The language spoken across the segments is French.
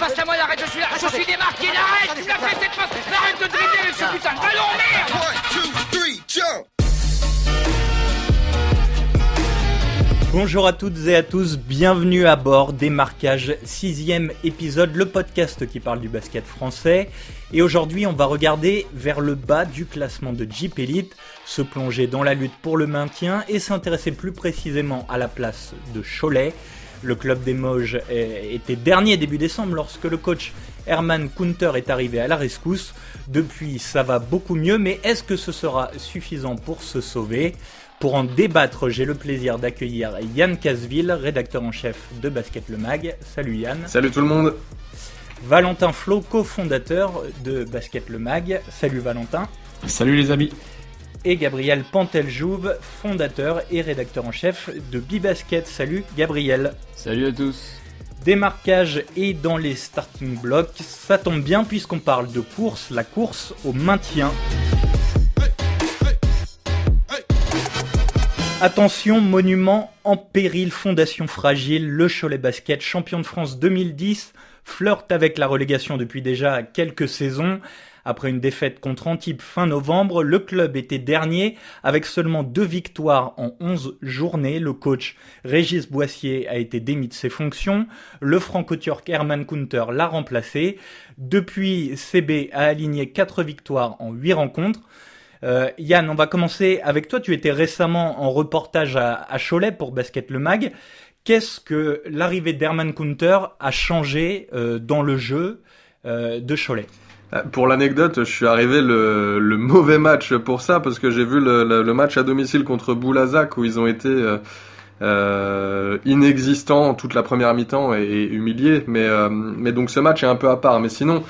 Passe à moi, arrête, je suis là, je suis démarqué, arrête, tu l'as fait cette passe, arrête de dribbler avec ce putain de ballon, merde One, two, three, jump! Bonjour à toutes et à tous, bienvenue à bord des marquages, sixième épisode, le podcast qui parle du basket français. Et aujourd'hui, on va regarder vers le bas du classement de Jeep Elite, se plonger dans la lutte pour le maintien et s'intéresser plus précisément à la place de Cholet. Le club des Moges était dernier début décembre lorsque le coach Herman Kunter est arrivé à la rescousse. Depuis, ça va beaucoup mieux, mais est-ce que ce sera suffisant pour se sauver? Pour en débattre, j'ai le plaisir d'accueillir Yann Casville, rédacteur en chef de Basket Le Mag. Salut Yann. Salut tout le monde. Valentin Flo, cofondateur de Basket Le Mag. Salut Valentin. Salut les amis. Et Gabriel Panteljouve, fondateur et rédacteur en chef de Bibasket. Salut Gabriel. Salut à tous. Démarquage et dans les starting blocks, ça tombe bien puisqu'on parle de course, la course au maintien. Attention, monument en péril, fondation fragile, le Cholet Basket, champion de France 2010, flirte avec la relégation depuis déjà quelques saisons. Après une défaite contre Antibes fin novembre, le club était dernier avec seulement deux victoires en 11 journées. Le coach Régis Boissier a été démis de ses fonctions. Le franco-turc Herman Kunter l'a remplacé. Depuis, CB a aligné quatre victoires en 8 rencontres. Euh, Yann, on va commencer avec toi. Tu étais récemment en reportage à, à Cholet pour Basket Le Mag. Qu'est-ce que l'arrivée d'Herman Kunter a changé euh, dans le jeu euh, de Cholet? Pour l'anecdote, je suis arrivé le, le, mauvais match pour ça parce que j'ai vu le, le, match à domicile contre Boulazac où ils ont été euh, inexistants toute la première mi-temps et, humiliés. Mais, mais donc ce match est un peu à part. Mais sinon,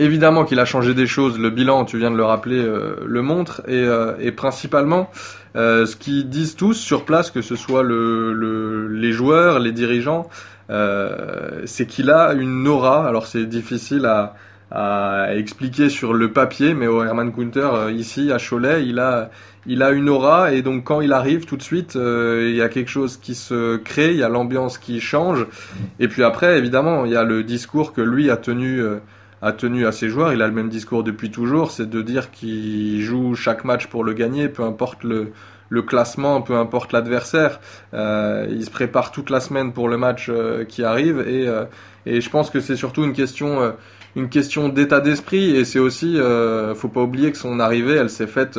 Évidemment qu'il a changé des choses, le bilan, tu viens de le rappeler, euh, le montre, et, euh, et principalement, euh, ce qu'ils disent tous sur place, que ce soit le, le les joueurs, les dirigeants, c'est qu'il a une aura, alors c'est difficile à, à, expliquer sur le papier, mais au Herman Kunter, ici à Cholet, il a, il a une aura, et donc quand il arrive tout de suite, il y a quelque chose qui se crée, il y a l'ambiance qui change, et puis après, évidemment, il y a le discours que lui a tenu a tenu à ses joueurs. Il a le même discours depuis toujours, c'est de dire qu'il joue chaque match pour le gagner, peu importe le, le classement, peu importe l'adversaire. Euh, il se prépare toute la semaine pour le match euh, qui arrive et, euh, et je pense que c'est surtout une question, euh, une question d'état d'esprit et c'est aussi, euh, faut pas oublier que son arrivée, elle s'est faite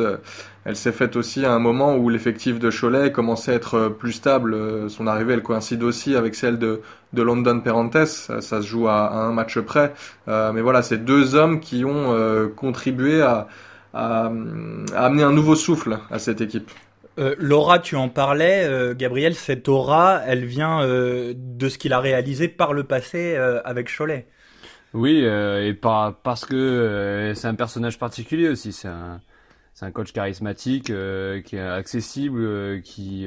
elle s'est faite aussi à un moment où l'effectif de Cholet commençait à être plus stable. Son arrivée, elle coïncide aussi avec celle de, de London Perrantes. Ça, se joue à, un match près. Euh, mais voilà, c'est deux hommes qui ont euh, contribué à, amener un nouveau souffle à cette équipe. Euh, L'aura, tu en parlais, euh, Gabriel, cette aura, elle vient euh, de ce qu'il a réalisé par le passé avec Cholet. Oui, et par, parce que c'est un personnage particulier aussi. C'est un, c'est un coach charismatique euh, qui est accessible, euh, qui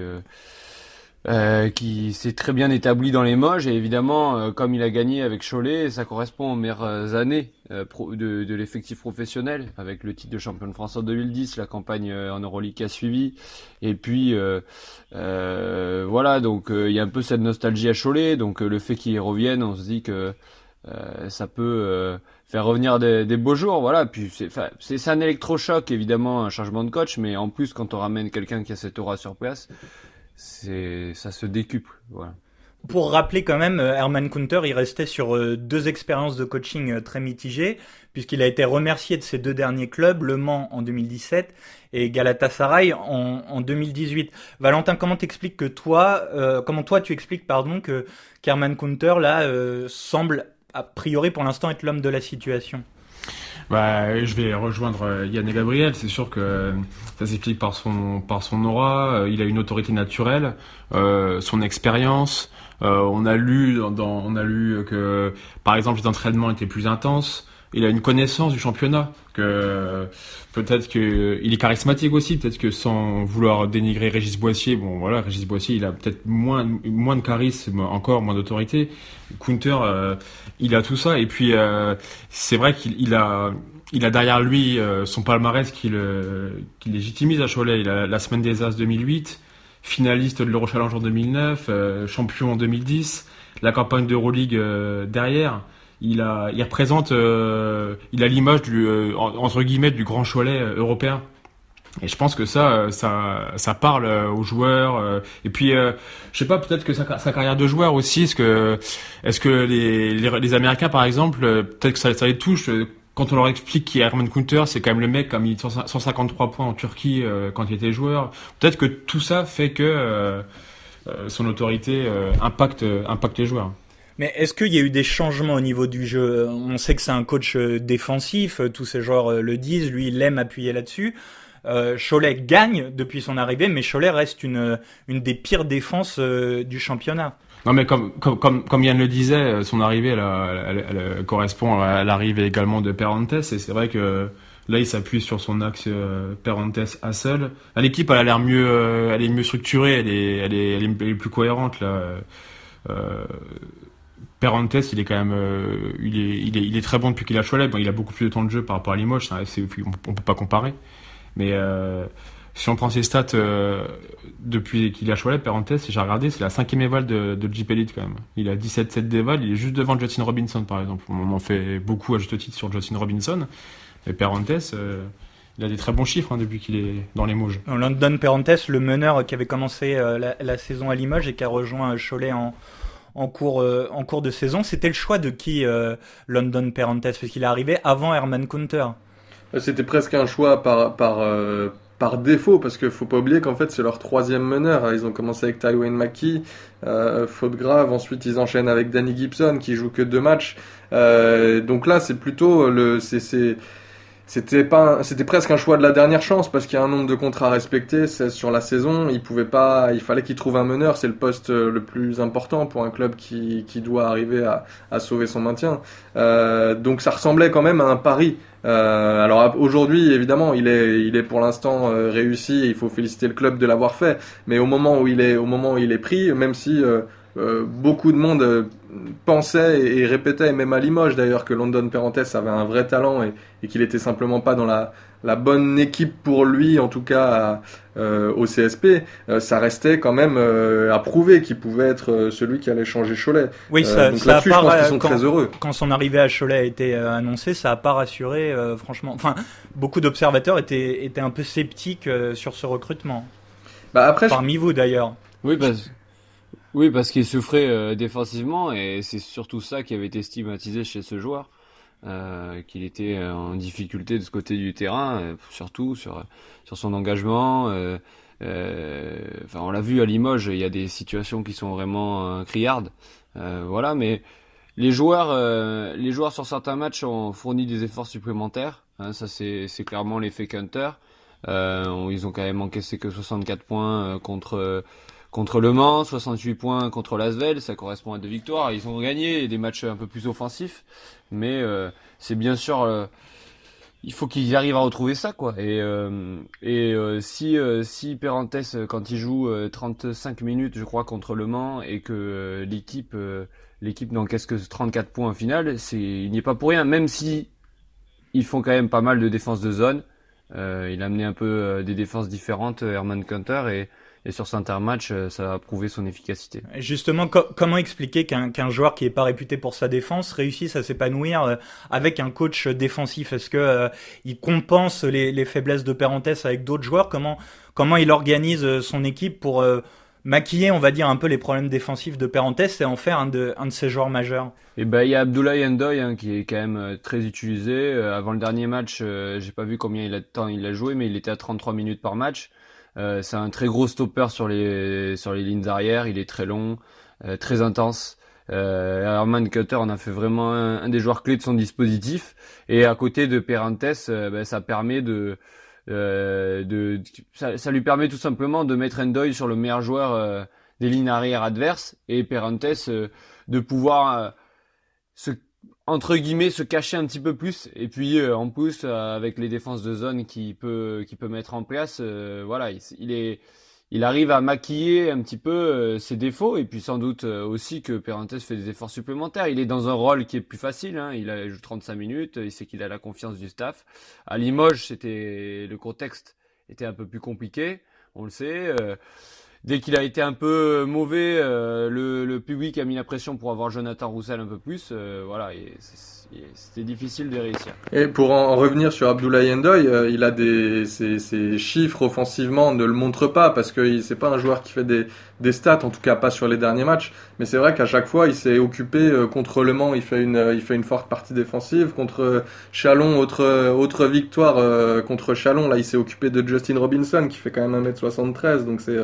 euh, qui s'est très bien établi dans les moges. Et évidemment comme il a gagné avec Cholet, ça correspond aux meilleures années pro, de, de l'effectif professionnel avec le titre de champion de France en 2010, la campagne en Euroleague qui a suivi. Et puis voilà donc il y a un peu cette nostalgie à Cholet. Donc le fait qu'il revienne, on se dit que euh, ça peut euh, faire revenir des, beaux jours, voilà. Puis c'est un électrochoc évidemment, un changement de coach, mais en plus quand on ramène quelqu'un qui a cette aura sur place, ça se décuple. Pour rappeler quand même, Herman Kunter, il restait sur deux expériences de coaching très mitigées, puisqu'il a été remercié de ses deux derniers clubs, Le Mans en 2017 et Galatasaray en, en 2018. Valentin, comment t'expliques que toi, euh, comment toi tu expliques pardon que qu'Herman Kunter là euh, semble a priori pour l'instant être l'homme de la situation bah, je vais rejoindre Yann et Gabriel. C'est sûr que ça s'explique par son par son aura. Il a une autorité naturelle, euh, son expérience. Euh, on a lu dans, on a lu que par exemple les entraînements étaient plus intenses. Il a une connaissance du championnat que peut-être que il est charismatique aussi peut-être que sans vouloir dénigrer Régis Boissier bon voilà Régis Boissier il a peut-être moins moins de charisme encore moins d'autorité. Counter euh, il a tout ça et puis euh, c'est vrai qu'il il a il a derrière lui euh, son palmarès qui le qui légitimise à Cholet. Il a la semaine des As 2008 finaliste de l'Euro Challenge en 2009 champion en 2010 la campagne d'Euroleague derrière il a, il représente, il a l'image du entre guillemets du grand Cholet européen. Et je pense que ça, ça, ça parle aux joueurs. Et puis, je sais pas, peut-être que sa, carrière de joueur aussi, est-ce que, est-ce que les, Américains, par exemple, peut-être que ça, les touche quand on leur explique qui est Herman Kunter, c'est quand même le mec a mis 153 points en Turquie euh, quand il était joueur. Peut-être que tout ça fait que euh, euh, son autorité impacte, impacte les joueurs. Mais est-ce qu'il y a eu des changements au niveau du jeu? On sait que c'est un coach défensif, tous ces joueurs le disent, lui il aime appuyer là-dessus. Euh, Cholet gagne depuis son arrivée, mais Cholet reste une, une des pires défenses du championnat. Non, mais comme, comme, comme, Yann le disait, euh, son arrivée, elle, elle, elle, correspond à l'arrivée également de Perrantes, et c'est vrai que là, il s'appuie sur son axe euh, Perrantes à seul. L'équipe, elle a l'air mieux, euh, elle est mieux structurée, elle est, elle est, elle est, plus cohérente là. Euh, Perrantes, il est quand même, euh, il, est, très bon depuis qu'il a Cholet. Bon, il a beaucoup plus de temps de jeu par rapport à Limoges, on, on peut pas comparer. Mais euh, si on prend ses stats euh, depuis qu'il a Cholet, parenthèse, si j'ai regardé, c'est la cinquième éval de, de Jeep Elite quand même. Il a 17-7 d'éval, il est juste devant Justin Robinson par exemple. On en fait beaucoup à juste titre sur Justin Robinson. Mais euh, il a des très bons chiffres hein, depuis qu'il est dans les Mauges. London Perrantes, le meneur qui avait commencé la, la, saison à Limoges et qui a rejoint Cholet en, en cours, en cours de saison, c'était le choix de qui London Perrantes Parce qu'il est arrivé avant Herman Kunter. C'était presque un choix par, par, par défaut, parce qu'il faut pas oublier qu'en fait c'est leur troisième meneur. Ils ont commencé avec Tywin McKee, euh, faute grave. Ensuite ils enchaînent avec Danny Gibson qui joue que deux matchs. Euh, donc là c'est plutôt le, c'est, c'était pas, c'était presque un choix de la dernière chance parce qu'il y a un nombre de contrats respectés sur la saison. Il pouvait pas, il fallait qu'il trouve un meneur. C'est le poste le plus important pour un club qui, qui doit arriver à, à sauver son maintien. Euh, donc ça ressemblait quand même à un pari. Euh, alors aujourd'hui, évidemment, il est, il est pour l'instant euh, réussi. Il faut féliciter le club de l'avoir fait. Mais au moment où il est, au moment où il est pris, même si euh, euh beaucoup de monde pensait et, répétait, même à Limoges d'ailleurs, que London Perrantes avait un vrai talent et, et qu'il était simplement pas dans la, la bonne équipe pour lui, en tout cas euh, au CSP, euh, ça restait quand même euh, à prouver qu'il pouvait être celui qui allait changer Cholet. Oui, ça, donc ça je pense qu'ils sont quand, très heureux. Quand son arrivée à Cholet a été annoncée, ça a pas rassuré, franchement. Enfin, beaucoup d'observateurs étaient, étaient un peu sceptiques sur ce recrutement. Bah après, Parmi vous d'ailleurs. Oui, parce... Oui, parce qu'il souffrait défensivement et c'est surtout ça qui avait été stigmatisé chez ce joueur. Euh, qu'il était euh, en difficulté de ce côté du terrain, euh, surtout sur sur son engagement. Euh, enfin, on l'a vu à Limoges, il y a des situations qui sont vraiment criardes. voilà, mais les joueurs, les joueurs sur certains matchs ont fourni des efforts supplémentaires. Hein, ça, c'est c'est clairement l'effet Hunter. ils ont quand même encaissé que 64 points contre contre Le Mans, 68 points contre l'Asvel, ça correspond à deux victoires. Ils ont gagné des matchs un peu plus offensifs, mais euh, c'est bien sûr, euh, il faut qu'ils arrivent à retrouver ça, quoi. Et, euh, et si si Perrantes, quand il joue 35 minutes, je crois, contre Le Mans, et que l'équipe l'équipe n'encaisse que 34 points en finale, c'est il n'y est pas pour rien, même si ils font quand même pas mal de défenses de zone. il a amené un peu des défenses différentes, Herman Kunter, et et sur certains matchs, euh, ça a prouvé son efficacité. Justement, comment expliquer qu'un joueur qui est pas réputé pour sa défense réussisse à s'épanouir euh, avec un coach défensif? Est-ce que euh, il compense les, les, faiblesses de Perrantes avec d'autres joueurs? Comment comment il organise son équipe pour maquiller, on va dire, un peu les problèmes défensifs de Perrantes et en faire un de, un de ses joueurs majeurs? Et eh ben, il y a Abdoulaye Ndoye hein, qui est quand même très utilisé. avant le dernier match, j'ai pas vu combien il a de temps il a joué, mais il était à 33 minutes par match. Euh, c'est un très gros stopper sur les sur les lignes arrière. Il est très long, euh, très intense. Euh, Herman Cutter en a fait vraiment un, des joueurs clés de son dispositif. Et à côté de Perrantes, euh, ben, ça permet de euh, de ça, ça, lui permet tout simplement de mettre Endoy sur le meilleur joueur des lignes arrière adverses et Perrantes de pouvoir se entre guillemets se cacher un petit peu plus. Et puis euh, en plus euh, avec les défenses de zone qui peut qui peut mettre en place euh, voilà il, est il arrive à maquiller un petit peu ses défauts. Et puis sans doute aussi que Perrantes fait des efforts supplémentaires. Il est dans un rôle qui est plus facile hein, il a joue 35 minutes il sait qu'il a la confiance du staff. À Limoges c'était le contexte était un peu plus compliqué on le sait dès qu'il a été un peu mauvais, le, le, public a mis la pression pour avoir Jonathan Roussel un peu plus. voilà, et c'était difficile de réussir. Et pour en revenir sur Abdoulaye Ndoye, euh, il a des ses, chiffres offensivement ne le montrent pas parce que c'est pas un joueur qui fait des, des stats, en tout cas pas sur les derniers matchs. Mais c'est vrai qu'à chaque fois, il s'est occupé euh, contre Le Mans, il fait une il fait une forte partie défensive contre Chalon, autre autre victoire euh, contre Chalon. Là, il s'est occupé de Justin Robinson qui fait quand même 1m73, donc c'est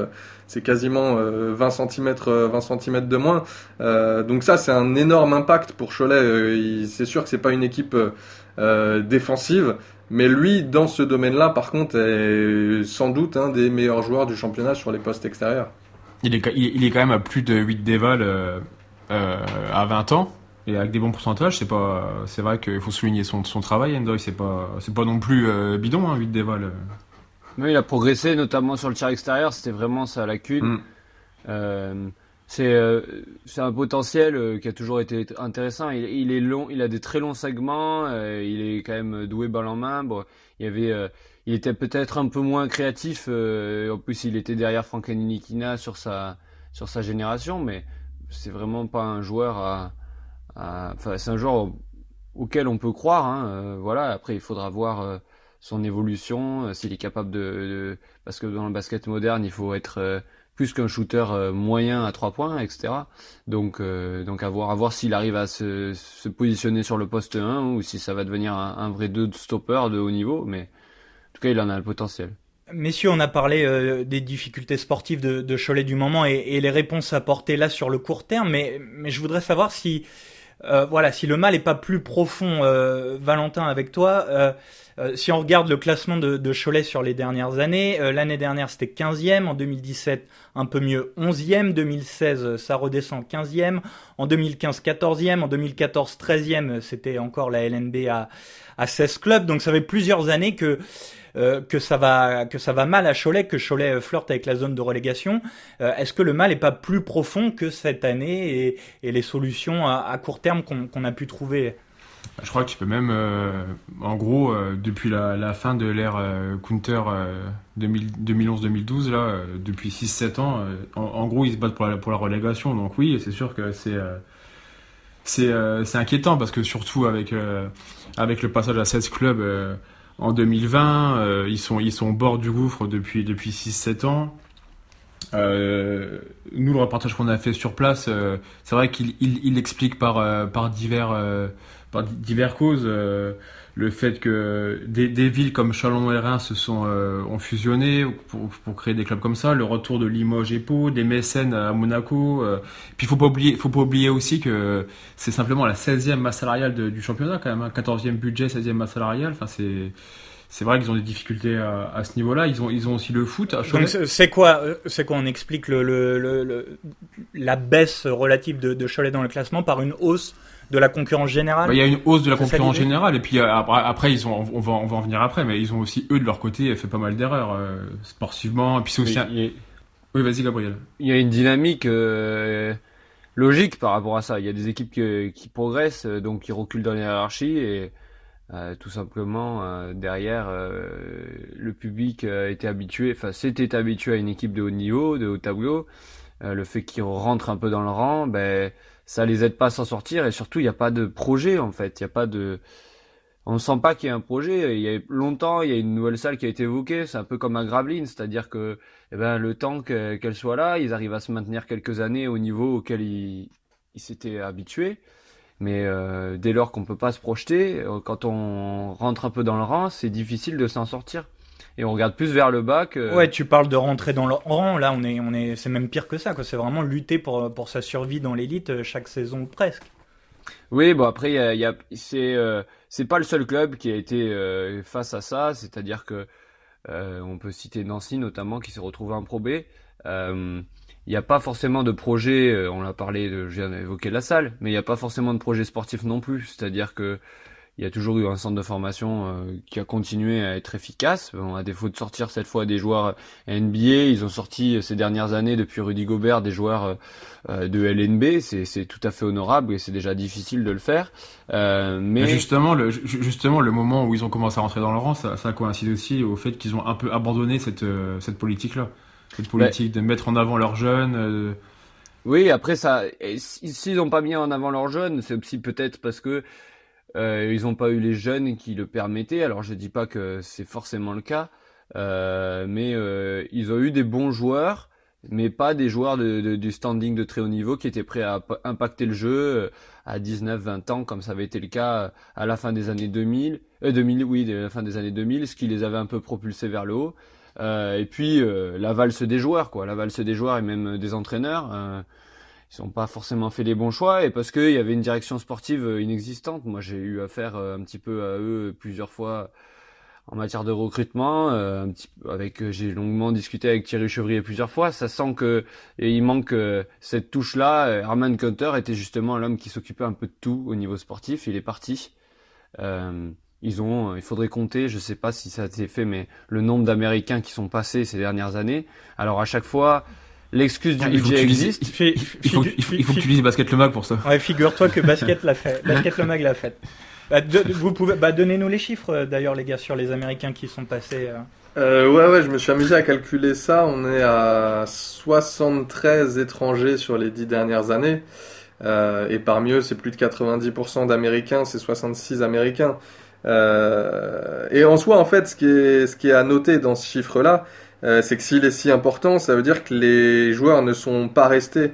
c'est quasiment 20 cm 20 cm de moins. donc ça, c'est un énorme impact pour Cholet. c'est sûr que c'est pas une équipe euh, défensive, mais lui, dans ce domaine-là, par contre, est sans doute un des meilleurs joueurs du championnat sur les postes extérieurs. Il est, il est quand même à plus de 8 dévals euh, euh, à 20 ans. Et avec des bons pourcentages, c'est pas, c'est vrai qu'il faut souligner son, son travail. Endoy, c'est pas, c'est pas non plus bidon, hein, 8 dévals. Oui, il a progressé, notamment sur le tir extérieur. C'était vraiment sa lacune. Mm c'est euh, un potentiel euh, qui a toujours été intéressant. Il, est long, il a des très longs segments. Euh, il est quand même doué balle en main. Bon, il avait, il était peut-être un peu moins créatif. en plus, il était derrière Franck Nikina sur sa sur sa génération, mais c'est vraiment pas un joueur à, enfin, c'est un joueur auquel on peut croire. Hein, voilà. Après, il faudra voir son évolution, s'il est capable de, parce que dans le basket moderne, il faut être plus qu'un shooter euh, moyen à trois points, etc. Donc, euh, donc à voir, s'il arrive à se, positionner sur le poste 1 ou si ça va devenir un, vrai 2 stopper de haut niveau. Mais en tout cas, il en a le potentiel. Messieurs, on a parlé euh, des difficultés sportives de, Cholet du moment et, les réponses apportées là sur le court terme, mais, je voudrais savoir si, voilà, si le mal est pas plus profond, Valentin, avec toi, si on regarde le classement de, Cholet sur les dernières années, l'année dernière c'était 15e, en 2017 un peu mieux 11e, 2016 ça redescend 15e, en 2015 14e, en 2014 13e, c'était encore la LNB à, à 16 clubs, donc ça fait plusieurs années que euh, que ça va que ça va mal à Cholet, que Cholet euh, flirte avec la zone de relégation. Euh, est-ce que le mal n'est pas plus profond que cette année et, et les solutions à, court terme qu'on a pu trouver? Je crois que tu peux même, en gros, depuis la, la, fin de l'ère Counter 2011-2012, là, depuis 6-7 ans, en, en, gros, ils se battent pour la, pour la relégation. Donc oui, c'est sûr que c'est inquiétant parce que surtout avec avec le passage à 16 clubs en 2020. Euh, ils sont ils sont au bord du gouffre depuis depuis 6-7 ans. Euh, nous, le reportage qu'on a fait sur place, euh, c'est vrai qu'il il, il explique par par divers par divers causes le fait que des, villes comme Chalon et Reims se sont ont fusionné pour, pour, créer des clubs comme ça, le retour de Limoges et Pau, des mécènes à Monaco. puis faut pas oublier, faut pas oublier aussi que c'est simplement la 16e masse salariale du championnat quand même, 14e hein. budget, 16e masse salariale. Enfin c'est c'est vrai qu'ils ont des difficultés à, à ce niveau-là. Ils ont, ils ont aussi le foot. c'est quoi, c'est quoi On explique le, le, la baisse relative de, de Cholet dans le classement par une hausse de la concurrence générale. Bah, il y a une hausse de la concurrence générale et puis euh, après ils ont, on va, on va en venir après, mais ils ont aussi eux de leur côté fait pas mal d'erreurs euh, sportivement. Et puis c'est aussi. Oui, oui vas-y Gabriel. Il y a une dynamique. Euh, logique par rapport à ça. Il y a des équipes qui, qui progressent, donc qui reculent dans les hiérarchies et euh, tout simplement euh, derrière euh, le public était habitué, enfin s'était habitué à une équipe de haut niveau, de haut tableau. le fait qu'ils rentrent un peu dans le rang, ben ça les aide pas à s'en sortir et surtout il n'y a pas de projet en fait, il y a pas de on ne sent pas qu'il y a un projet. Il y a longtemps, il y a une nouvelle salle qui a été évoquée. C'est un peu comme un Gravelines, c'est-à-dire que eh ben, le temps qu'elle soit là, ils arrivent à se maintenir quelques années au niveau auquel ils s'étaient habitués. Mais euh, dès lors qu'on peut pas se projeter, euh, quand on rentre un peu dans le rang, c'est difficile de s'en sortir. Et on regarde plus vers le bas que. Ouais, tu parles de rentrer dans le rang. Là, on est, on est, c'est même pire que ça. Quoi. C'est vraiment lutter pour pour sa survie dans l'élite euh, chaque saison presque. Oui, bon après, y a, y a, c'est c'est pas le seul club qui a été face à ça. C'est-à-dire que on peut citer Nancy notamment qui s'est retrouvé en Pro B. Il n'y a pas forcément de projet, euh, on l'a parlé, de, je viens d'évoquer la salle, mais il n'y a pas forcément de projet sportif non plus. C'est-à-dire que il y a toujours eu un centre de formation euh, qui a continué à être efficace. Bon, à défaut de sortir cette fois des joueurs NBA, ils ont sorti euh, ces dernières années depuis Rudy Gobert des joueurs de LNB. C'est tout à fait honorable et c'est déjà difficile de le faire. mais... justement, le, justement, le moment où ils ont commencé à rentrer dans le rang, ça, ça coïncide aussi au fait qu'ils ont un peu abandonné cette, cette politique-là. cette politique de mettre en avant leurs jeunes. Oui, après ça, s'ils n'ont pas mis en avant leurs jeunes, c'est aussi peut-être parce que euh, ils n'ont pas eu les jeunes qui le permettaient. Alors je dis pas que c'est forcément le cas, euh, mais euh, ils ont eu des bons joueurs, mais pas des joueurs de, du standing de très haut niveau qui étaient prêts à impacter le jeu à 19-20 ans, comme ça avait été le cas à la fin des années 2000, 2000 oui, à la fin des années 2000, ce qui les avait un peu propulsés vers le haut. et puis la valse des joueurs, quoi, la valse des joueurs et même des entraîneurs ils n'ont pas forcément fait les bons choix et parce qu'il y avait une direction sportive euh, inexistante. Moi, j'ai eu affaire euh, un petit peu à eux plusieurs fois en matière de recrutement. Euh, un petit, avec, j'ai longuement discuté avec Thierry Chevrier plusieurs fois. Ça sent que et il manque cette touche-là. Herman Kunter était justement l'homme qui s'occupait un peu de tout au niveau sportif. Il est parti. ils ont, il faudrait compter, je sais pas si ça a été fait, mais le nombre d'Américains qui sont passés ces dernières années. Alors à chaque fois, L'excuse du budget existe. Il faut, que tu lises Basket Le Mag pour ça. Ouais, figure-toi que Basket l'a fait. Basket Le Mag l'a fait. Bah, vous pouvez, bah, donnez-nous les chiffres euh, d'ailleurs, les gars, sur les Américains qui sont passés. Euh. Euh, ouais, ouais, je me suis amusé à calculer ça. On est à 73 étrangers sur les 10 dernières années. et parmi eux, c'est plus de 90% d'Américains, c'est 66 Américains. et en soi, en fait, ce qui est, ce qui est à noter dans ce chiffre-là, euh, c'est que s'il est si important, ça veut dire que les joueurs ne sont pas restés.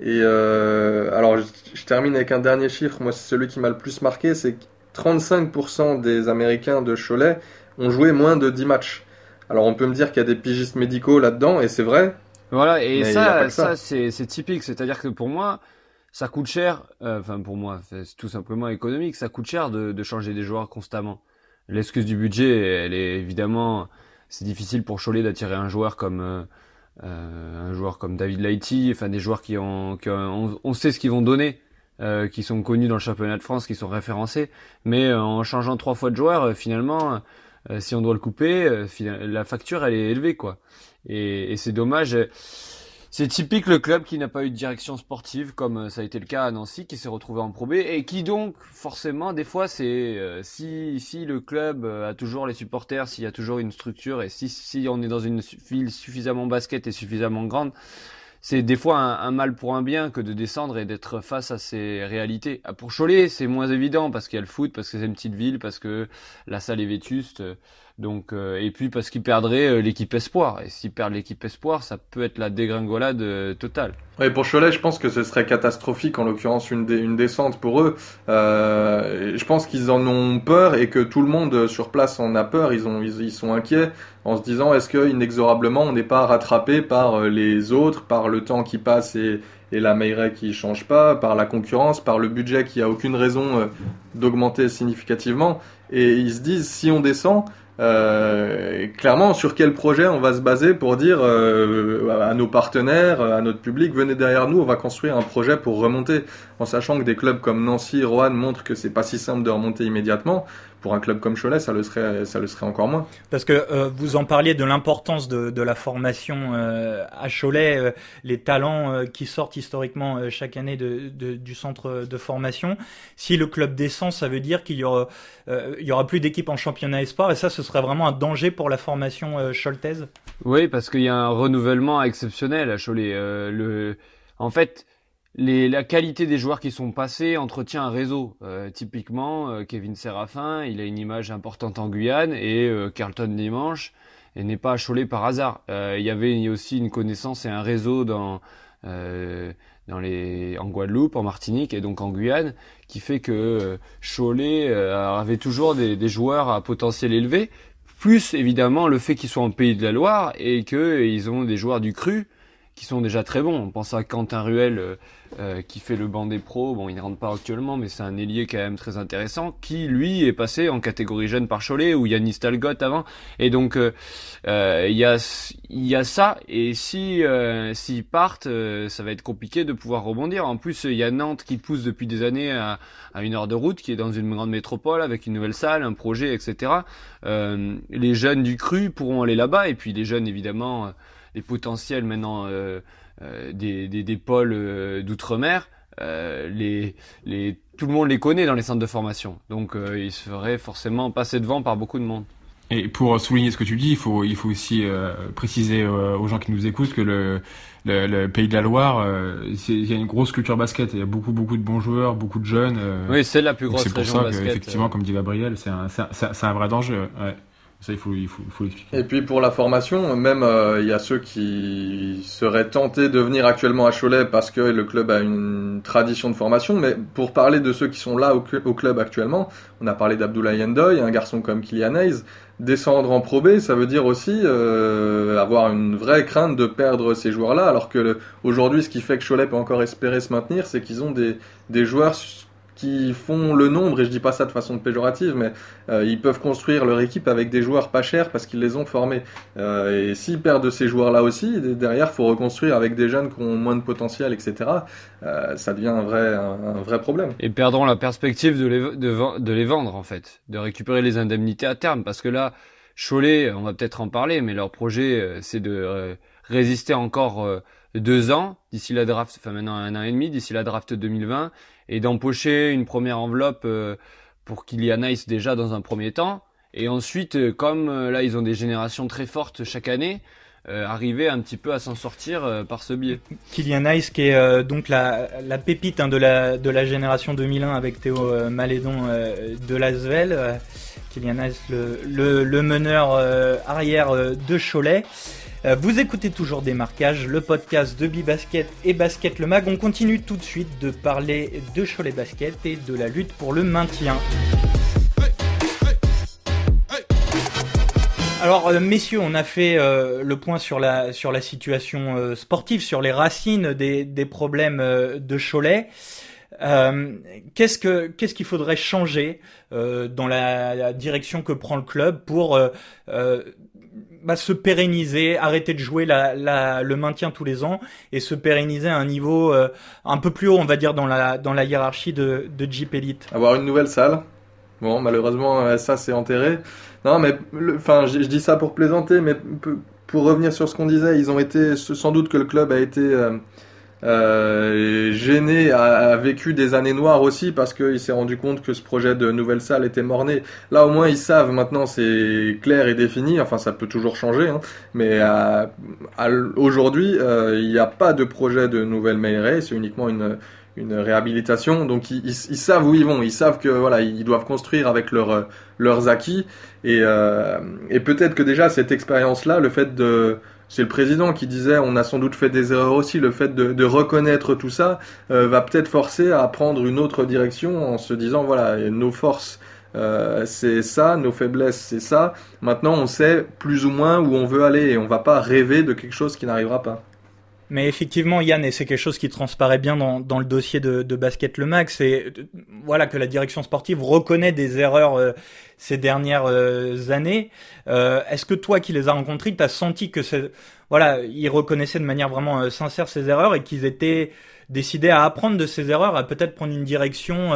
Et euh, alors, je, termine avec un dernier chiffre. Moi, c'est celui qui m'a le plus marqué, c'est que 35% des Américains de Cholet ont joué moins de 10 matchs. Alors, on peut me dire qu'il y a des pigistes médicaux là-dedans, et c'est vrai. Voilà, et ça, ça, c'est typique. C'est-à-dire que pour moi, ça coûte cher. Euh, enfin, pour moi, c'est tout simplement économique. Ça coûte cher de, de changer des joueurs constamment. L'excuse du budget, elle est évidemment c'est difficile pour Cholet d'attirer un joueur comme euh, euh, un joueur comme David Lighty, enfin des joueurs qui ont, on, sait ce qu'ils vont donner, euh, qui sont connus dans le championnat de France, qui sont référencés, mais en changeant trois fois de joueur, finalement, si on doit le couper, la facture elle est élevée quoi. Et, et c'est dommage. C'est typique le club qui n'a pas eu de direction sportive, comme euh, ça a été le cas à Nancy, qui s'est retrouvé en Pro B, et qui donc, forcément, des fois, c'est euh, si, si le club euh, a toujours les supporters, s'il y a toujours une structure, et si, si on est dans une ville suffisamment basket et suffisamment grande, c'est des fois un, mal pour un bien que de descendre et d'être face à ces réalités. Ah, pour Cholet, c'est moins évident parce qu'il y a le foot, parce que c'est une petite ville, parce que la salle est vétuste. Donc euh, et puis parce qu'ils perdraient euh, l'équipe espoir. Et s'ils perdent l'équipe espoir, ça peut être la dégringolade euh, totale. Oui, pour Cholet, je pense que ce serait catastrophique, en l'occurrence une, descente pour eux. je pense qu'ils en ont peur et que tout le monde sur place en a peur. Ils, ont, ils, sont inquiets en se disant est-ce que inexorablement on n'est pas rattrapé par les autres, par le temps qui passe et, la Meilleray qui change pas, par la concurrence, par le budget qui a aucune raison d'augmenter significativement. Et ils se disent si on descend, euh, clairement, sur quel projet on va se baser pour dire euh, à nos partenaires, à notre public, venez derrière nous, on va construire un projet pour remonter, en sachant que des clubs comme Nancy, Roanne montrent que c'est pas si simple de remonter immédiatement pour un club comme Cholet, ça le serait, ça le serait encore moins. Parce que euh, vous en parliez de l'importance de, de, la formation euh, à Cholet, euh, les talents qui sortent historiquement chaque année de, de, du centre de formation. Si le club descend, ça veut dire qu'il y aura, il y aura plus d'équipes en championnat espoir, et ça, ce serait vraiment un danger pour la formation choltaise. Oui, parce qu'il y a un renouvellement exceptionnel à Cholet. le, en fait la qualité des joueurs qui sont passés entretient un réseau. Euh, typiquement, euh, Kevin Séraphin, il a une image importante en Guyane et euh, Carlton Dimanche n'est pas Cholet par hasard. il y avait aussi une connaissance et un réseau dans dans les en Guadeloupe, en Martinique et donc en Guyane, qui fait que Cholet avait toujours des, des, joueurs à potentiel élevé. Plus évidemment le fait qu'ils soient en Pays de la Loire et qu'ils ont des joueurs du cru qui sont déjà très bons. On pense à Quentin Ruel euh, euh, qui fait le banc des pros. Bon, il ne rentre pas actuellement, mais c'est un ailier quand même très intéressant qui lui est passé en catégorie jeune par Cholet ou Yannis Talgot avant. Et donc euh, il y a y a ça. Et si s'ils partent, ça va être compliqué de pouvoir rebondir. En plus, il y a Nantes qui pousse depuis des années à, à, une heure de route, qui est dans une grande métropole avec une nouvelle salle, un projet, etc. les jeunes du cru pourront aller là-bas et puis les jeunes évidemment les potentiels maintenant euh, euh, des, des, des, pôles euh, d'outre-mer, les, les, tout le monde les connaît dans les centres de formation. Donc ils seraient forcément passés devant par beaucoup de monde. Et pour souligner ce que tu dis, il faut, il faut aussi euh, préciser euh, aux gens qui nous écoutent que le, le, le Pays de la Loire, euh, il y a une grosse culture basket. Il y a beaucoup, beaucoup de bons joueurs, beaucoup de jeunes. oui, c'est la plus grosse C'est pour région ça basket. qu'effectivement, comme dit Gabriel, c'est un, c'est un, c'est un vrai danger. Ouais. Ça, il faut, l'expliquer. Et puis pour la formation, même euh, il y a ceux qui seraient tentés de venir actuellement à Cholet parce que le club a une tradition de formation. Mais pour parler de ceux qui sont là au, cl- au club actuellement, on a parlé d'Abdoulaye Ndoye, un garçon comme Kylian Hayes. Descendre en Pro B, ça veut dire aussi euh, avoir une vraie crainte de perdre ces joueurs-là. Alors que aujourd'hui, ce qui fait que Cholet peut encore espérer se maintenir, c'est qu'ils ont des joueurs qui font le nombre, et je dis pas ça de façon péjorative, mais euh, ils peuvent construire leur équipe avec des joueurs pas chers parce qu'ils les ont formés. Euh, et s'ils perdent ces joueurs-là aussi, derrière, faut reconstruire avec des jeunes qui ont moins de potentiel, etc. Euh, ça devient un vrai, un, vrai problème. Et perdront la perspective de les, de, de les vendre, en fait. De récupérer les indemnités à terme. Parce que là, Cholet, on va peut-être en parler, mais leur projet, euh, c'est de euh, résister encore euh, deux ans, d'ici la draft, enfin maintenant un an et demi, d'ici la draft 2020, et d'empocher une première enveloppe euh, pour Kylian Hayes déjà dans un premier temps. Et ensuite, euh, comme euh, là, ils ont des générations très fortes chaque année, arriver un petit peu à s'en sortir par ce biais. Kylian Hayes qui est donc la, la pépite hein, de, la, de la génération 2001 avec Théo Malédon de Lasvel. Kylian Hayes, le, le, le meneur arrière de Cholet. Euh, vous écoutez toujours des marquages, le podcast de Bibasket et Basket Le Mag. On continue tout de suite de parler de Cholet Basket et de la lutte pour le maintien. Alors, euh, messieurs, on a fait euh, le point sur la sur la situation sportive, sur les racines des, des problèmes de Cholet. Qu'est-ce que qu'est-ce qu'il faudrait changer dans la, direction que prend le club pour bah, se pérenniser, arrêter de jouer la, la, le maintien tous les ans et se pérenniser à un niveau euh, un peu plus haut, on va dire, dans la dans la hiérarchie de, de Jeep Elite. Avoir une nouvelle salle. Bon, malheureusement, euh, ça c'est enterré. Non, mais enfin, je, dis ça pour plaisanter, mais pour revenir sur ce qu'on disait, ils ont été sans doute que le club a été euh, euh, gêné, a, a vécu des années noires aussi parce qu'il s'est rendu compte que ce projet de nouvelle salle était morné. Là, au moins, ils savent maintenant, c'est clair et défini. Enfin, ça peut toujours changer, hein, mais aujourd'hui, euh, il n'y a pas de projet de nouvelle mêlée. C'est uniquement une une réhabilitation. Donc ils, ils, savent où ils vont, ils savent que voilà, ils doivent construire avec leurs leurs acquis et euh, et peut-être que déjà cette expérience-là, le fait de c'est le président qui disait on a sans doute fait des erreurs aussi, le fait de, reconnaître tout ça euh, va peut-être forcer à prendre une autre direction en se disant voilà, nos forces euh, c'est ça, nos faiblesses c'est ça. Maintenant on sait plus ou moins où on veut aller et on va pas rêver de quelque chose qui n'arrivera pas. Mais effectivement, Yann, et c'est quelque chose qui transparaît bien dans, dans le dossier de, Basket Le Mag, c'est voilà que la direction sportive reconnaît des erreurs euh, ces dernières euh, années. Euh, Est-ce que toi, qui les as rencontrés, t'as senti que voilà, ils reconnaissaient de manière vraiment euh, sincère ces erreurs et qu'ils étaient décidés à apprendre de ces erreurs, à peut-être prendre une direction,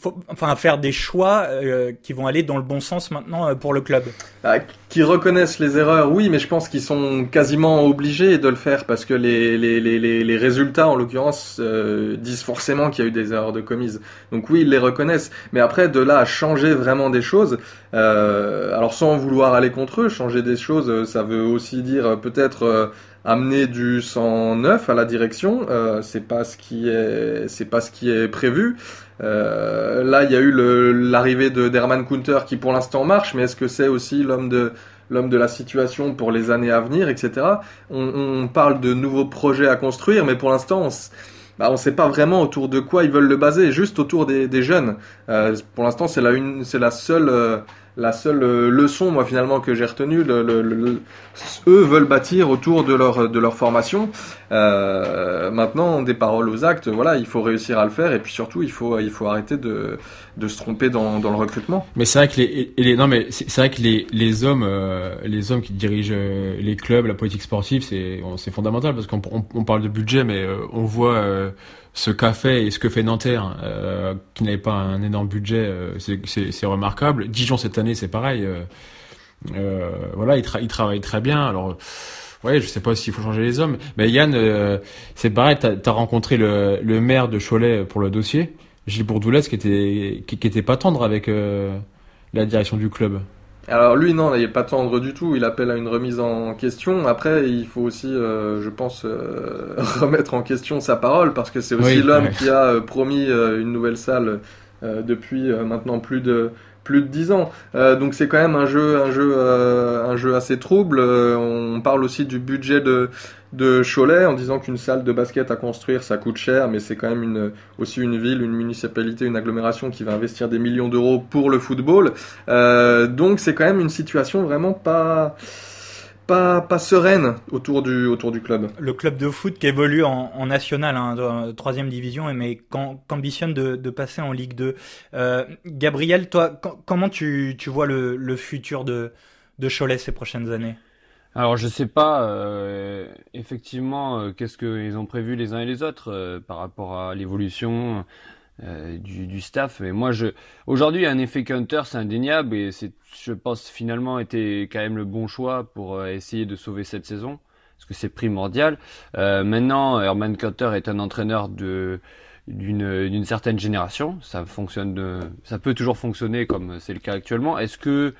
faut- enfin faire des choix euh, qui vont aller dans le bon sens maintenant euh, pour le club. Ah, qui reconnaissent les erreurs, oui, mais je pense qu'ils sont quasiment obligés de le faire parce que les, les, les, les, résultats, en l'occurrence, euh, disent forcément qu'il y a eu des erreurs de commises. Donc oui, ils les reconnaissent. Mais après, de là à changer vraiment des choses, euh, alors sans vouloir aller contre eux, changer des choses, euh, ça veut aussi dire euh, peut-être euh, amener du sang neuf à la direction. Euh, c'est pas ce qui est, c'est pas ce qui est prévu. Euh, là, il y a eu l'arrivée de d'Herman Kunter qui pour l'instant marche, mais est-ce que c'est aussi l'homme de l'homme de la situation pour les années à venir, etc. On, on parle de nouveaux projets à construire, mais pour l'instant, on, bah, on sait pas vraiment autour de quoi ils veulent le baser, juste autour des, des jeunes. Euh, pour l'instant, c'est la une, c'est la seule. La seule euh, leçon, moi, finalement, que j'ai retenue, le, eux veulent bâtir autour de leur, de leur formation. Euh, maintenant, des paroles aux actes, voilà, il faut réussir à le faire, et puis surtout, il faut, il faut arrêter de, de se tromper dans, dans le recrutement. Mais c'est vrai que les, non mais c'est vrai que les les hommes euh, les hommes qui dirigent les clubs, la politique sportive, c'est c'est fondamental parce qu'on on, parle de budget, mais on voit ce qu'a fait et ce que fait Nanterre, euh, qui n'avait pas un énorme budget, euh, c'est remarquable. Dijon cette année, c'est pareil. euh, voilà, il, tra il travaille très bien. Alors ouais, je sais pas s'il faut changer les hommes, mais Yann, c'est pareil. T'as as rencontré le, maire de Cholet pour le dossier. Gilles Bourdoulès qui était pas tendre avec la direction du club. Alors lui, non, il n'est pas tendre du tout. Il appelle à une remise en question. Après, il faut aussi, euh, je pense, euh, remettre en question sa parole parce que c'est aussi Oui, l'homme ouais. qui a euh, promis une nouvelle salle euh, depuis maintenant plus de plus de dix ans. Euh, donc c'est quand même un jeu, un jeu, euh, un jeu assez trouble. Euh, on parle aussi du budget de de Cholet en disant qu'une salle de basket à construire ça coûte cher, mais c'est quand même une, aussi une ville, une municipalité, une agglomération qui va investir des millions d'euros pour le football. Euh, donc c'est quand même une situation vraiment pas sereine autour du club. Le club de foot qui évolue en, national, hein, troisième division, mais qu'am- qu'ambitionne de, de passer en Ligue 2. Euh, Gabriel, toi, co- comment tu, tu vois le, futur de Cholet ces prochaines années? Alors je sais pas euh, effectivement euh, qu'est-ce qu'ils ont prévu les uns et les autres euh, par rapport à l'évolution euh, du, du staff. Mais moi je aujourd'hui un effet counter c'est indéniable et c'est je pense finalement été quand même le bon choix pour euh, essayer de sauver cette saison parce que c'est primordial. Maintenant Herman Counter est un entraîneur de d'une d'une certaine génération. Ça fonctionne de, ça peut toujours fonctionner comme c'est le cas actuellement. Est-ce que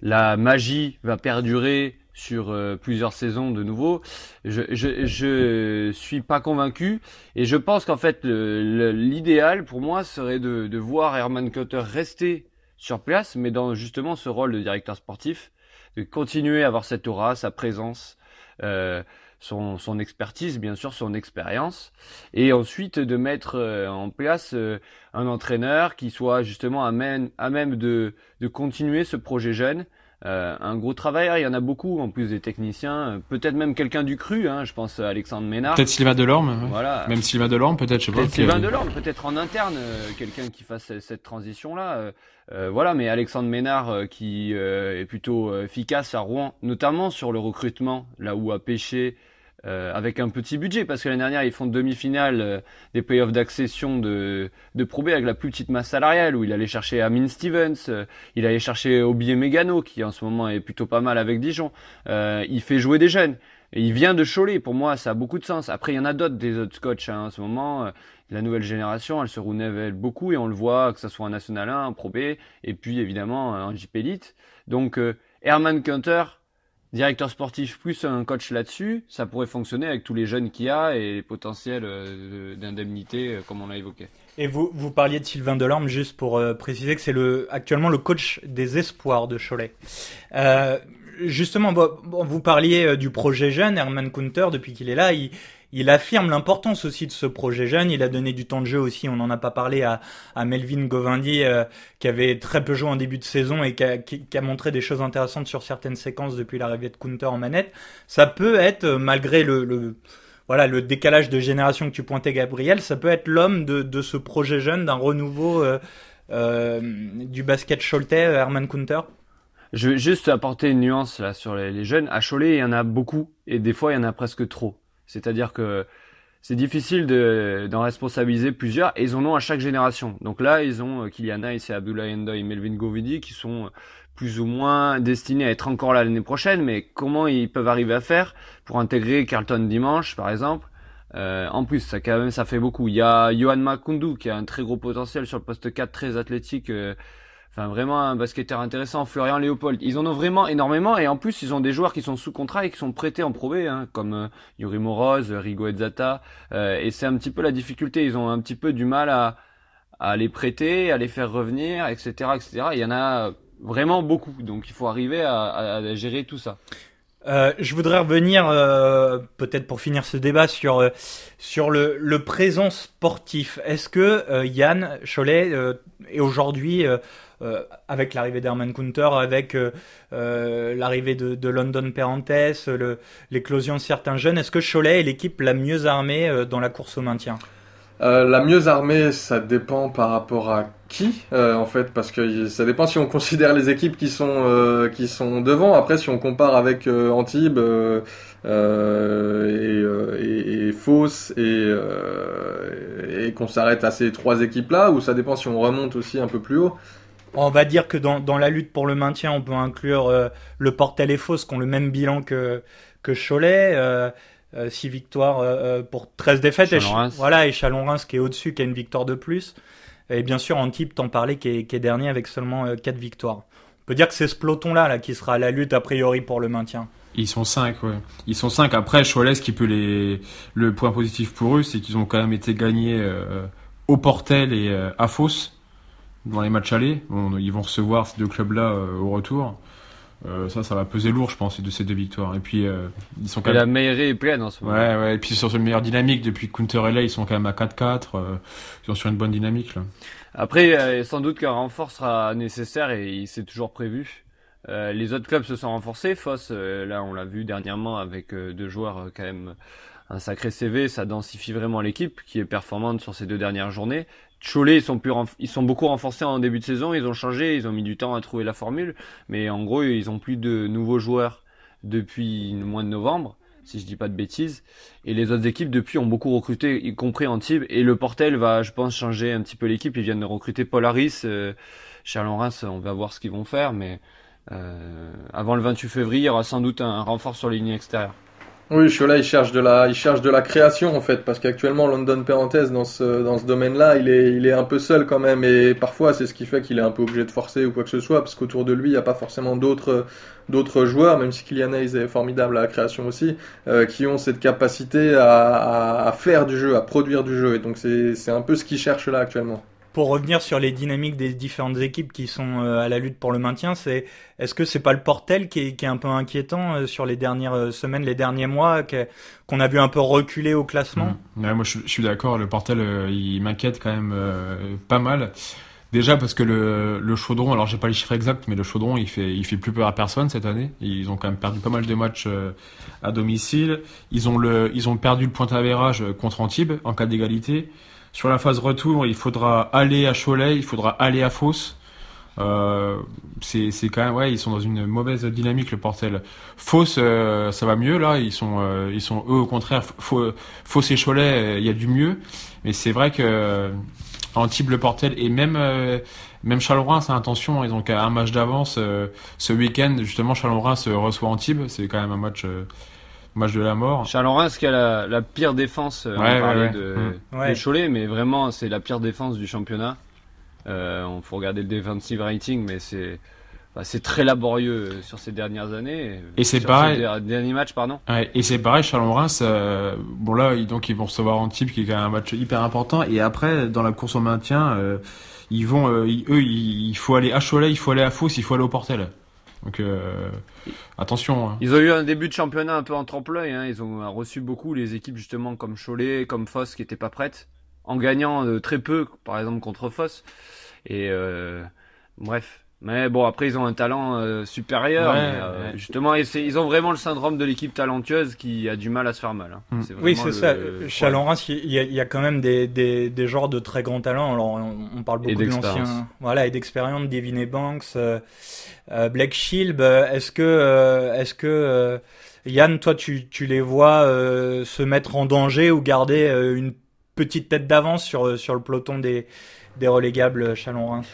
la magie va perdurer sur euh, plusieurs saisons de nouveau. Je, je, je suis pas convaincu et je pense qu'en fait l'idéal pour moi serait de, de voir Herman Cotter rester sur place, mais dans justement ce rôle de directeur sportif, de continuer à avoir cette aura, sa présence, euh, son, son expertise, bien sûr, son expérience, et ensuite de mettre euh, en place euh, un entraîneur qui soit justement à même, à même de, de continuer ce projet jeune. Euh, un gros travailleur, il y en a beaucoup, en plus des techniciens, euh, peut-être même quelqu'un du cru, hein, je pense à Alexandre Ménard. Peut-être Sylvain Delorme. ouais. Voilà. Même Sylvain Delorme, peut-être, je sais pas. Sylvain Delorme, peut-être en interne, euh, quelqu'un qui fasse ce- cette transition-là. euh, voilà, mais Alexandre Ménard qui est plutôt efficace à Rouen, notamment sur le recrutement, là où a pêché euh, avec un petit budget, parce que l'année dernière ils font demi-finale euh, des playoffs d'accession de de Pro B avec la plus petite masse salariale, où il allait chercher Amin Stevens, euh, il allait chercher Obier Megano, qui en ce moment est plutôt pas mal avec Dijon. Euh, il fait jouer des jeunes. Et il vient de Cholet, pour moi, ça a beaucoup de sens. Après, il y en a d'autres, des autres coachs hein, en ce moment. Euh, La nouvelle génération, elle se renouvelle beaucoup et on le voit, que ce soit en National 1, en Pro B, et puis évidemment en JP Elite. Donc, euh, Herman Kunter, directeur sportif plus un coach là-dessus, ça pourrait fonctionner avec tous les jeunes qu'il y a et les potentiels euh, de- d'indemnité, euh, comme on l'a évoqué. Et vous, vous parliez de Sylvain Delorme, juste pour euh, préciser que c'est le, actuellement le coach des espoirs de Cholet. Euh, justement, bon, vous parliez du projet jeune, Herman Kunter, depuis qu'il est là, il, il affirme l'importance aussi de ce projet jeune. Il a donné du temps de jeu aussi, on n'en a pas parlé, à, à Melvin Govindi, euh, qui avait très peu joué en début de saison et qui a, qui- a montré des choses intéressantes sur certaines séquences depuis l'arrivée de Kunter en manette. Ça peut être, euh, malgré le, le voilà, le décalage de génération que tu pointais, Gabriel, ça peut être l'homme de, de ce projet jeune, d'un renouveau euh, euh, du basket Choletais, Herman Kunter. Je vais juste apporter une nuance là sur les, les jeunes. À Cholet, il y en a beaucoup et des fois, il y en a presque trop. C'est-à-dire que c'est difficile de- d'en responsabiliser plusieurs et ils en ont à chaque génération. Donc là, ils ont euh, Kylian Hayes et Abdullah Enda et Melvin Govidi qui sont euh, plus ou moins destinés à être encore là l'année prochaine, mais comment ils peuvent arriver à faire pour intégrer Carlton dimanche, par exemple? Euh, en plus, ça quand même, ça fait beaucoup. Il y a Johan Makundu qui a un très gros potentiel sur le poste 4, très athlétique, euh, Enfin, vraiment un basketteur intéressant, Florian Léopold. Ils en ont vraiment énormément et en plus, ils ont des joueurs qui sont sous contrat et qui sont prêtés en Pro B, hein, comme euh, Yuri Moroz, Rigo Ezzata. Euh, et c'est un petit peu la difficulté. Ils ont un petit peu du mal à, à les prêter, à les faire revenir, etc., etc. Il y en a vraiment beaucoup. Donc, il faut arriver à, à- à gérer tout ça. Euh, je voudrais revenir, euh, peut-être pour finir ce débat, sur, euh, sur le, le présent sportif. Est-ce que Yann Cholet est aujourd'hui, avec l'arrivée d'Herman Kunter, avec l'arrivée de, London Perrantes, le- l'éclosion de certains jeunes, est-ce que Cholet est l'équipe la mieux armée dans la course au maintien? Euh, la mieux armée, ça dépend par rapport à qui, euh, en fait, parce que ça dépend si on considère les équipes qui sont euh, qui sont devant. Après, si on compare avec Antibes et, et, et qu'on s'arrête à ces trois équipes-là, ou ça dépend si on remonte aussi un peu plus haut. On va dire que dans, la lutte pour le maintien, on peut inclure le Portel et Fos qui ont le même bilan que, que Cholet. Euh, 6 victoires euh, euh, pour 13 défaites. Et, voilà, et Chalon-Reims qui est au-dessus, qui a une victoire de plus. Et bien sûr, Antibes, t'en parlais, qui est, qui est dernier avec seulement 4 victoires. On peut dire que c'est ce peloton-là là, qui sera à la lutte a priori pour le maintien. Ils sont cinq, ouais. Ils sont cinq. Après, Cholet, ce qui peut les, le point positif pour eux, c'est qu'ils ont quand même été gagnés euh, au Portel et euh, à Fos dans les matchs allés. Bon, ils vont recevoir ces deux clubs-là euh, au retour. Euh, ça, ça va peser lourd, je pense, de ces deux victoires. Et puis, euh, ils sont quand Et même. la meilleure est pleine en ce moment. Ouais, ouais. Et puis, sur une meilleure dynamique depuis Counter LA, ils sont quand même à 4-4. euh, ils sont sur une bonne dynamique, là. Après, euh, sans doute qu'un renfort sera nécessaire et il s'est toujours prévu. Euh, les autres clubs se sont renforcés. Foss, là, on l'a vu dernièrement avec deux joueurs quand même un sacré CV. Ça densifie vraiment l'équipe qui est performante sur ces deux dernières journées. Cholet, ils sont beaucoup renforcés en début de saison. Ils ont changé, ils ont mis du temps à trouver la formule, mais en gros, ils ont plus de nouveaux joueurs depuis le mois de novembre, si je dis pas de bêtises. Et les autres équipes depuis ont beaucoup recruté, y compris Antibes. Et le Portel va, je pense, changer un petit peu l'équipe. Ils viennent de recruter Paul Harris, euh, Charles-Reims. On va voir ce qu'ils vont faire, mais euh, avant le 28 février, il y aura sans doute un renfort sur les lignes extérieures. Oui, Chola, il cherche de la, il cherche de la création en fait, parce qu'actuellement London Parenthèse dans ce, domaine-là, il est, il est un peu seul quand même, et parfois c'est ce qui fait qu'il est un peu obligé de forcer ou quoi que ce soit, parce qu'autour de lui, il n'y a pas forcément d'autres, joueurs, même si Kylian Hayes est formidable à la création aussi, euh, qui ont cette capacité à, à, faire du jeu, à produire du jeu, et donc c'est un peu ce qu'il cherche là actuellement. Pour revenir sur les dynamiques des différentes équipes qui sont euh, à la lutte pour le maintien, c'est est-ce que c'est pas le Portel qui est, qui est un peu inquiétant euh, sur les dernières euh, semaines, les derniers mois, qu'on a vu un peu reculer au classement? Mm. Ouais, moi, je, suis d'accord. Le Portel, il m'inquiète quand même pas mal. Déjà parce que le, Chaudron, alors j'ai pas les chiffres exacts, mais le Chaudron, il fait, il fait plus peur à personne cette année. Ils ont quand même perdu pas mal de matchs à domicile. Ils ont le, ils ont perdu le point d'avérage contre Antibes en cas d'égalité. Sur la phase retour, il faudra aller à Cholet, il faudra aller à Fos. Euh, c'est quand même ouais ils sont dans une mauvaise dynamique le Portel. Fos euh, ça va mieux là. Ils sont euh, ils sont eux au contraire Fos et Cholet euh, il y a du mieux. Mais c'est vrai que euh, Antibes le Portel et même euh, même Charleroi c'est attention ils ont qu'un match d'avance euh, ce week-end. Justement se reçoit Antibes c'est quand même un match euh, match de la mort. Charles-Reims qui a la, la pire défense, euh, Ouais, on parlait ouais, ouais. de, de Cholet, mais vraiment c'est la pire défense du championnat. Euh, on faut regarder le defensive rating, mais c'est bah, c'est très laborieux euh, sur ces dernières années. Et c'est pareil. ces der- derniers matchs, pardon. Ouais, et c'est pareil, Chalon-Reims, euh, bon là, ils- donc ils vont recevoir Antibes qui est quand même un match hyper important. Et après, dans la course au maintien, euh, ils vont, euh, ils- eux, il faut aller à Cholet, il faut aller à Fos, il faut aller au Portel. Donc euh, attention. hein. Ils ont eu un début de championnat un peu en trompe-l'œil. Hein. Ils ont reçu beaucoup les équipes justement comme Cholet, comme Foss qui étaient pas prêtes, en gagnant euh, très peu, par exemple contre Foss. Et euh, bref. Mais bon, après ils ont un talent euh, supérieur. Ouais, mais, euh, ouais. Justement, et ils ont vraiment le syndrome de l'équipe talentueuse qui a du mal à se faire mal. hein. Mm. Oui, c'est ça. le. Chalon-Reims, il y, a- il y a quand même des, des, des genres de très grands talents. Alors, on, on parle beaucoup de l'ancien, voilà, et d'expérience, Devin Banks, euh, euh, Blake Shield. Est-ce que, euh, est-ce que euh, Yann, toi, tu, tu les vois euh, se mettre en danger ou garder une petite tête d'avance sur sur le peloton des des relégables Chalon-Reims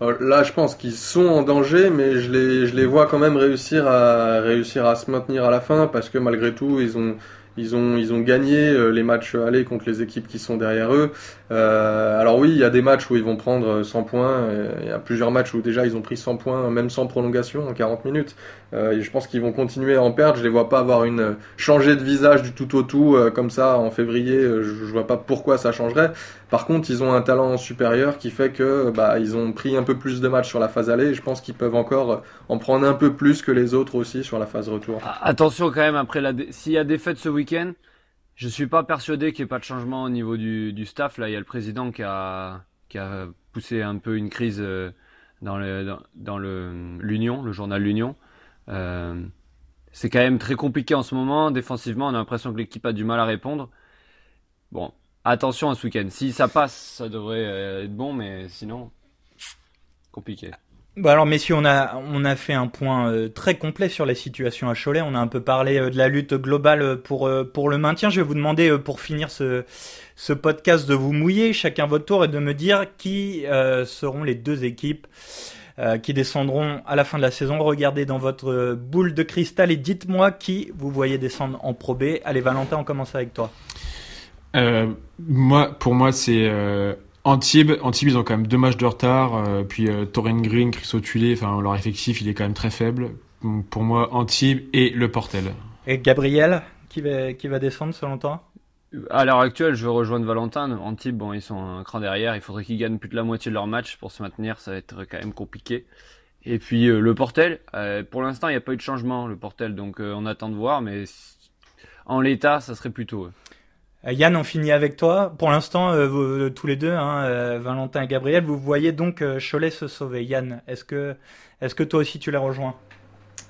Là, je pense qu'ils sont en danger, mais je les, je les vois quand même réussir à, réussir à se maintenir à la fin parce que malgré tout, ils ont, ils ont, gagné euh, les matchs allés contre les équipes qui sont derrière eux. Euh, alors oui, il y a des matchs où ils vont prendre 100 points. euh, Il y a plusieurs matchs où déjà ils ont pris 100 points, même sans prolongation, en 40 minutes. Euh, je pense qu'ils vont continuer à en perdre. Je les vois pas avoir une changer de visage du tout au tout euh, comme ça en février. euh, Je, je vois pas pourquoi ça changerait. Par contre, ils ont un talent supérieur qui fait que bah ils ont pris un peu plus de matchs sur la phase allée. Et je pense qu'ils peuvent encore en prendre un peu plus que les autres aussi sur la phase retour. Ah, Attention quand même, après s'il y a défaite ce week-end, je suis pas persuadé qu'il n'y ait pas de changement au niveau du, staff. Là, il y a le président qui a, poussé un peu une crise euh, dans le, dans, dans le, l'Union, le journal L'Union. Euh, c'est quand même très compliqué en ce moment. Défensivement, on a l'impression que l'équipe a du mal à répondre. Bon, attention à ce week-end. Si ça passe, ça devrait euh, être bon, mais sinon, compliqué. Bah alors messieurs, on a on a fait un point euh, très complet sur la situation à Cholet. On a un peu parlé de la lutte globale pour pour le maintien. Je vais vous demander pour finir ce ce podcast de vous mouiller chacun votre tour et de me dire qui seront les deux équipes euh, qui descendront à la fin de la saison. Regardez dans votre euh, boule de cristal et dites-moi qui vous voyez descendre en Pro B. Allez Valentin, on commence avec toi. Euh, moi, pour moi, c'est euh, Antibes, Antibes, ils ont quand même deux matchs de retard. puis Torin Green, Chris Otulé, enfin leur effectif, il est quand même très faible. pour moi, Antibes et le Portel. Et Gabriel, qui va, qui va descendre selon toi? À l'heure actuelle, je veux rejoindre Valentin. Antibes, bon, ils sont un cran derrière. Il faudrait qu'ils gagnent plus de la moitié de leur match pour se maintenir. Ça va être quand même compliqué. Et puis euh, le Portel, euh, pour l'instant, il n'y a pas eu de changement, le Portel. Donc euh, on attend de voir, mais en l'état, ça serait plutôt. Yann, on finit avec toi. Pour l'instant, tous les deux, hein, Valentin et Gabriel, vous voyez donc Cholet se sauver. Yann, est-ce que, est-ce que toi aussi tu les rejoins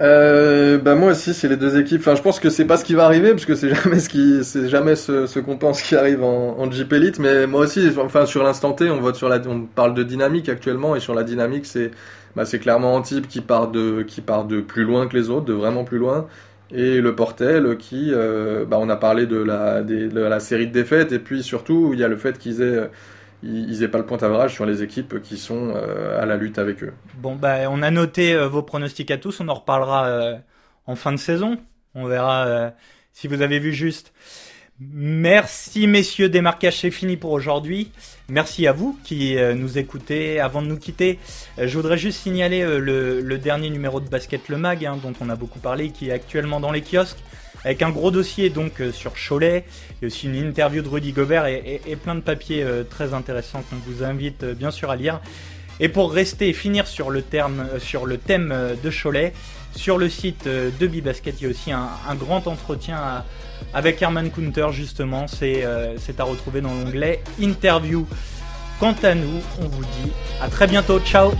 euh, bah moi aussi c'est les deux équipes. Enfin je pense que c'est pas ce qui va arriver parce que c'est jamais ce qui c'est jamais ce, qu'on pense qui arrive en, en Elite. Mais moi aussi enfin sur l'instant T on vote sur la on parle de dynamique actuellement et sur la dynamique c'est bah, c'est clairement Antibes qui part de qui part de plus loin que les autres, de vraiment plus loin. Et le Portel qui euh, bah on a parlé de la de la série de défaites et puis surtout il y a le fait qu'ils aient ils n'aient pas le point d'average sur les équipes qui sont euh, à la lutte avec eux. Bon, bah, on a noté euh, vos pronostics à tous. On en reparlera euh, en fin de saison. On verra si vous avez vu juste. Merci messieurs, démarquage c'est fini pour aujourd'hui. Merci à vous qui nous écoutez. Avant de nous quitter, je voudrais juste signaler le, dernier numéro de Basket Le Mag, hein, dont on a beaucoup parlé, qui est actuellement dans les kiosques avec un gros dossier donc euh, sur Cholet, et aussi une interview de Rudy Gobert et, plein de papiers euh, très intéressants qu'on vous invite euh, bien sûr à lire. Et pour rester et finir sur le, terme, sur le thème de Cholet, sur le site de Bibasket, il y a aussi un, grand entretien avec Herman Kunter justement, c'est à retrouver dans l'onglet Interview. Quant à nous, on vous dit à très bientôt, ciao